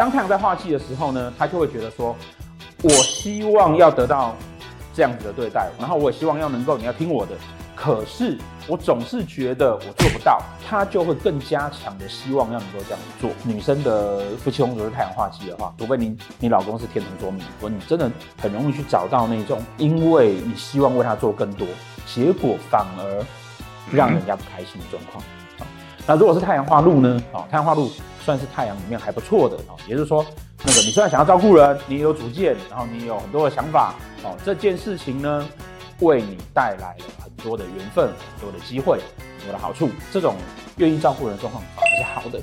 当太阳在化气的时候呢，他就会觉得说，我希望要得到这样子的对待，然后我也希望要能够你要听我的。可是我总是觉得我做不到，他就会更加强的希望要能够这样做。女生的夫妻宫如果是太阳化气的话，除非你你老公是天同座命，如果你真的很容易去找到那种，因为你希望为他做更多，结果反而让人家不开心的状况。那如果是太阳化禄呢？啊，太阳化禄算是太阳里面还不错的啊，也就是说，那个你虽然想要照顾人，你也有主见，然后你有很多的想法，哦，这件事情呢，为你带来了很多的缘分，很多的机会，很多的好处。这种愿意照顾人的状况反而是好的。